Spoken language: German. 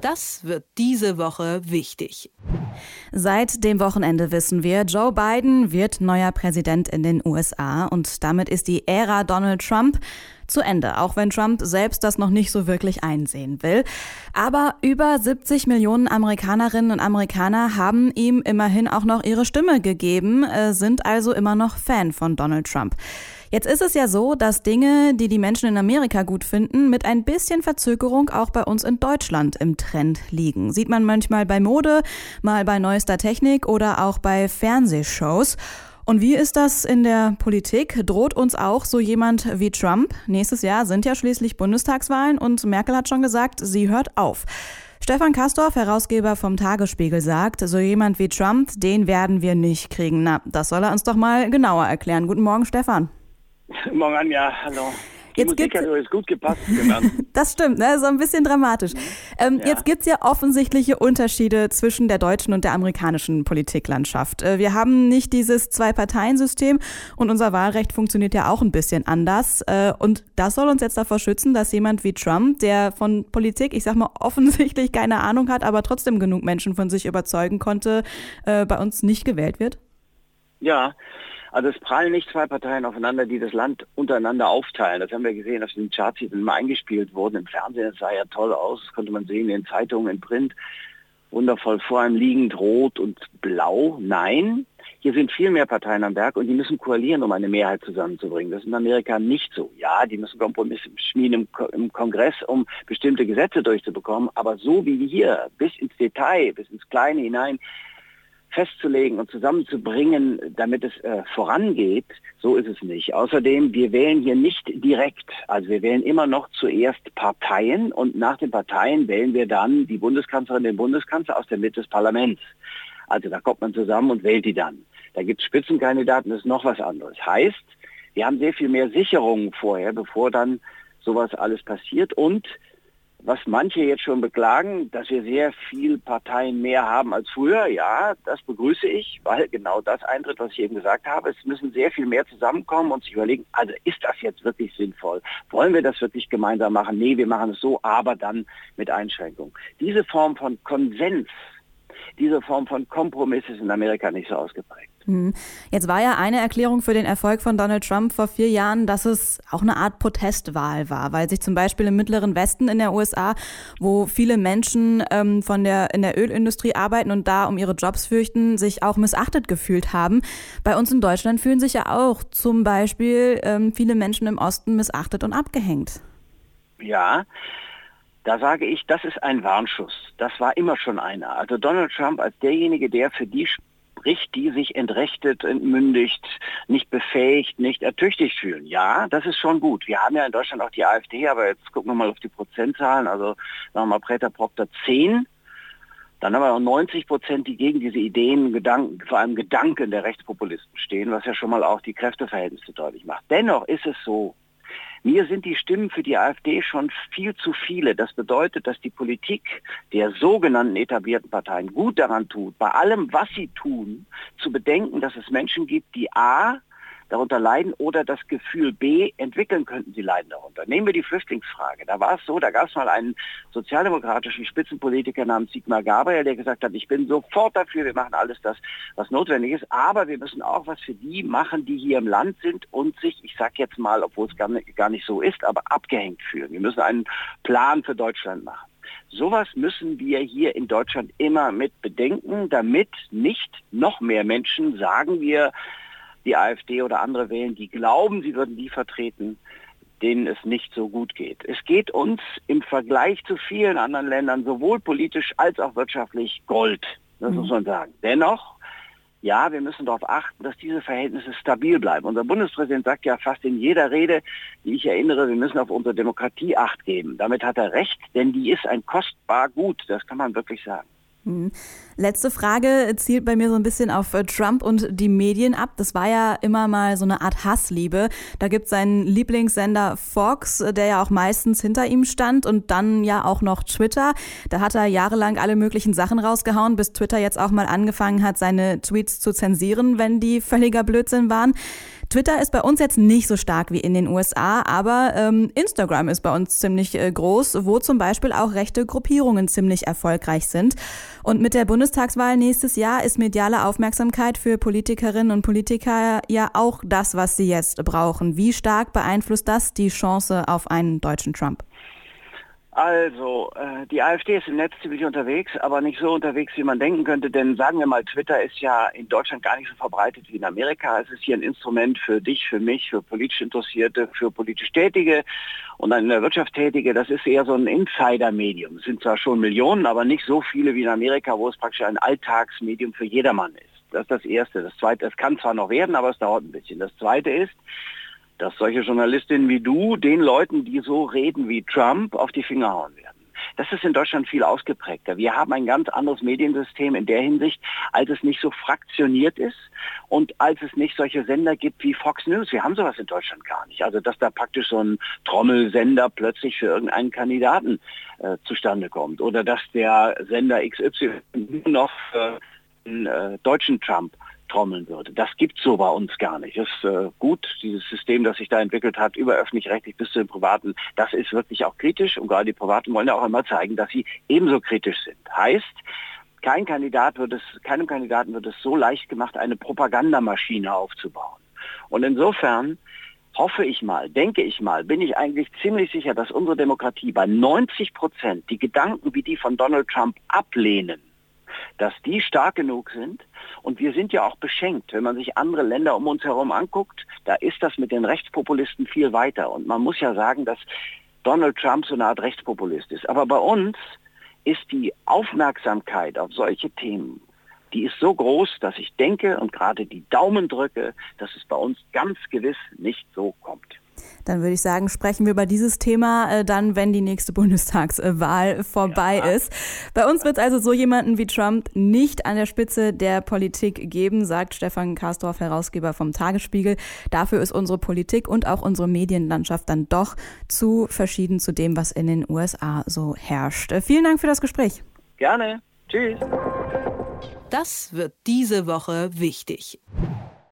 Das wird diese Woche wichtig. Seit dem Wochenende wissen wir, Joe Biden wird neuer Präsident in den USA und damit ist die Ära Donald Trump zu Ende, auch wenn Trump selbst das noch nicht so wirklich einsehen will. Aber über 70 Millionen Amerikanerinnen und Amerikaner haben ihm immerhin auch noch ihre Stimme gegeben, äh, sind also immer noch Fan von Donald Trump. Jetzt ist es ja so, dass Dinge, die die Menschen in Amerika gut finden, mit ein bisschen Verzögerung auch bei uns in Deutschland im Trend liegen. Sieht man manchmal bei Mode, mal bei neuester Technik oder auch bei Fernsehshows. Und wie ist das in der Politik? Droht uns auch so jemand wie Trump? Nächstes Jahr sind ja schließlich Bundestagswahlen und Merkel hat schon gesagt, sie hört auf. Stefan Kastorf, Herausgeber vom Tagesspiegel, sagt, so jemand wie Trump, den werden wir nicht kriegen. Na, das soll er uns doch mal genauer erklären. Guten Morgen, Stefan. Morgen an, ja, hallo. Jetzt Musik hat übrigens gut gepasst. Das stimmt, ne? so ein bisschen dramatisch. Ähm, Ja. Jetzt gibt's ja offensichtliche Unterschiede zwischen der deutschen und der amerikanischen Politiklandschaft. Äh, Wir haben nicht dieses Zwei-Parteien-System und unser Wahlrecht funktioniert ja auch ein bisschen anders. Äh, Und das soll uns jetzt davor schützen, dass jemand wie Trump, der von Politik, ich sag mal, offensichtlich keine Ahnung hat, aber trotzdem genug Menschen von sich überzeugen konnte, äh, bei uns nicht gewählt wird? ja, also es prallen nicht zwei Parteien aufeinander, die das Land untereinander aufteilen. Das haben wir gesehen, dass die Charts die immer eingespielt wurden. Im Fernsehen das sah ja toll aus, das konnte man sehen in Zeitungen, in Print. Wundervoll vor einem liegend rot und blau. Nein, hier sind viel mehr Parteien am Werk und die müssen koalieren, um eine Mehrheit zusammenzubringen. Das ist in Amerika nicht so. Ja, die müssen Kompromisse schmieden im, Ko- im Kongress, um bestimmte Gesetze durchzubekommen. Aber so wie hier, bis ins Detail, bis ins Kleine hinein, festzulegen und zusammenzubringen, damit es äh, vorangeht, so ist es nicht. Außerdem, wir wählen hier nicht direkt. Also wir wählen immer noch zuerst Parteien und nach den Parteien wählen wir dann die Bundeskanzlerin, den Bundeskanzler aus der Mitte des Parlaments. Also da kommt man zusammen und wählt die dann. Da gibt es Spitzenkandidaten, das ist noch was anderes. Heißt, wir haben sehr viel mehr Sicherungen vorher, bevor dann sowas alles passiert und was manche jetzt schon beklagen, dass wir sehr viel Parteien mehr haben als früher, ja, das begrüße ich, weil genau das eintritt, was ich eben gesagt habe. Es müssen sehr viel mehr zusammenkommen und sich überlegen, also ist das jetzt wirklich sinnvoll? Wollen wir das wirklich gemeinsam machen? Nee, wir machen es so, aber dann mit Einschränkungen. Diese Form von Konsens, diese Form von Kompromiss ist in Amerika nicht so ausgeprägt. Hm. Jetzt war ja eine Erklärung für den Erfolg von Donald Trump vor vier Jahren, dass es auch eine Art Protestwahl war, weil sich zum Beispiel im Mittleren Westen in der USA, wo viele Menschen ähm, von der in der Ölindustrie arbeiten und da um ihre Jobs fürchten, sich auch missachtet gefühlt haben. Bei uns in Deutschland fühlen sich ja auch zum Beispiel ähm, viele Menschen im Osten missachtet und abgehängt. Ja, da sage ich, das ist ein Warnschuss. Das war immer schon einer. Also Donald Trump als derjenige, der für die spricht, die sich entrechtet, entmündigt, nicht befähigt, nicht ertüchtigt fühlen. Ja, das ist schon gut. Wir haben ja in Deutschland auch die AfD, aber jetzt gucken wir mal auf die Prozentzahlen. Also sagen wir mal Prater Proctor 10. Dann haben wir noch 90 Prozent, die gegen diese Ideen, Gedanken, vor allem Gedanken der Rechtspopulisten stehen, was ja schon mal auch die Kräfteverhältnisse deutlich macht. Dennoch ist es so, mir sind die Stimmen für die AfD schon viel zu viele. Das bedeutet, dass die Politik der sogenannten etablierten Parteien gut daran tut, bei allem, was sie tun, zu bedenken, dass es Menschen gibt, die A darunter leiden oder das Gefühl B entwickeln könnten, sie leiden darunter. Nehmen wir die Flüchtlingsfrage. Da war es so, da gab es mal einen sozialdemokratischen Spitzenpolitiker namens Sigmar Gabriel, der gesagt hat, ich bin sofort dafür, wir machen alles das, was notwendig ist, aber wir müssen auch was für die machen, die hier im Land sind und sich, ich sag jetzt mal, obwohl es gar nicht so ist, aber abgehängt fühlen. Wir müssen einen Plan für Deutschland machen. Sowas müssen wir hier in Deutschland immer mit bedenken, damit nicht noch mehr Menschen, sagen wir, die AfD oder andere wählen, die glauben, sie würden die vertreten, denen es nicht so gut geht. Es geht uns im Vergleich zu vielen anderen Ländern sowohl politisch als auch wirtschaftlich Gold. Das muss man sagen. Dennoch, ja, wir müssen darauf achten, dass diese Verhältnisse stabil bleiben. Unser Bundespräsident sagt ja fast in jeder Rede, die ich erinnere, wir müssen auf unsere Demokratie acht geben. Damit hat er recht, denn die ist ein kostbar Gut. Das kann man wirklich sagen. Hm. Letzte Frage zielt bei mir so ein bisschen auf äh, Trump und die Medien ab. Das war ja immer mal so eine Art Hassliebe. Da gibt es seinen Lieblingssender Fox, äh, der ja auch meistens hinter ihm stand und dann ja auch noch Twitter. Da hat er jahrelang alle möglichen Sachen rausgehauen, bis Twitter jetzt auch mal angefangen hat, seine Tweets zu zensieren, wenn die völliger Blödsinn waren. Twitter ist bei uns jetzt nicht so stark wie in den USA, aber ähm, Instagram ist bei uns ziemlich äh, groß, wo zum Beispiel auch rechte Gruppierungen ziemlich erfolgreich sind. Und mit der Bundestagswahl nächstes Jahr ist mediale Aufmerksamkeit für Politikerinnen und Politiker ja auch das, was sie jetzt brauchen. Wie stark beeinflusst das die Chance auf einen deutschen Trump? Also, äh, die AfD ist im Netz ziemlich unterwegs, aber nicht so unterwegs, wie man denken könnte, denn sagen wir mal, Twitter ist ja in Deutschland gar nicht so verbreitet wie in Amerika. Es ist hier ein Instrument für dich, für mich, für politisch Interessierte, für politisch Tätige und dann in der Wirtschaft Tätige. Das ist eher so ein Insider-Medium. Es sind zwar schon Millionen, aber nicht so viele wie in Amerika, wo es praktisch ein Alltagsmedium für jedermann ist. Das ist das Erste. Das Zweite, es kann zwar noch werden, aber es dauert ein bisschen. Das Zweite ist, dass solche Journalistinnen wie du den Leuten, die so reden wie Trump, auf die Finger hauen werden. Das ist in Deutschland viel ausgeprägter. Wir haben ein ganz anderes Mediensystem in der Hinsicht, als es nicht so fraktioniert ist und als es nicht solche Sender gibt wie Fox News. Wir haben sowas in Deutschland gar nicht. Also dass da praktisch so ein Trommelsender plötzlich für irgendeinen Kandidaten äh, zustande kommt oder dass der Sender XY noch für einen äh, deutschen Trump trommeln würde. Das gibt so bei uns gar nicht. Das ist äh, gut, dieses System, das sich da entwickelt hat, über öffentlich-rechtlich bis zu den Privaten, das ist wirklich auch kritisch und gerade die Privaten wollen ja auch immer zeigen, dass sie ebenso kritisch sind. Heißt, kein Kandidat wird es, keinem Kandidaten wird es so leicht gemacht, eine Propagandamaschine aufzubauen. Und insofern hoffe ich mal, denke ich mal, bin ich eigentlich ziemlich sicher, dass unsere Demokratie bei 90 Prozent die Gedanken wie die von Donald Trump ablehnen dass die stark genug sind. Und wir sind ja auch beschenkt. Wenn man sich andere Länder um uns herum anguckt, da ist das mit den Rechtspopulisten viel weiter. Und man muss ja sagen, dass Donald Trump so eine Art Rechtspopulist ist. Aber bei uns ist die Aufmerksamkeit auf solche Themen, die ist so groß, dass ich denke und gerade die Daumen drücke, dass es bei uns ganz gewiss nicht so kommt. Dann würde ich sagen, sprechen wir über dieses Thema äh, dann, wenn die nächste Bundestagswahl vorbei ja. ist. Bei uns wird es also so jemanden wie Trump nicht an der Spitze der Politik geben, sagt Stefan Karsdorf, Herausgeber vom Tagesspiegel. Dafür ist unsere Politik und auch unsere Medienlandschaft dann doch zu verschieden zu dem, was in den USA so herrscht. Äh, vielen Dank für das Gespräch. Gerne. Tschüss. Das wird diese Woche wichtig.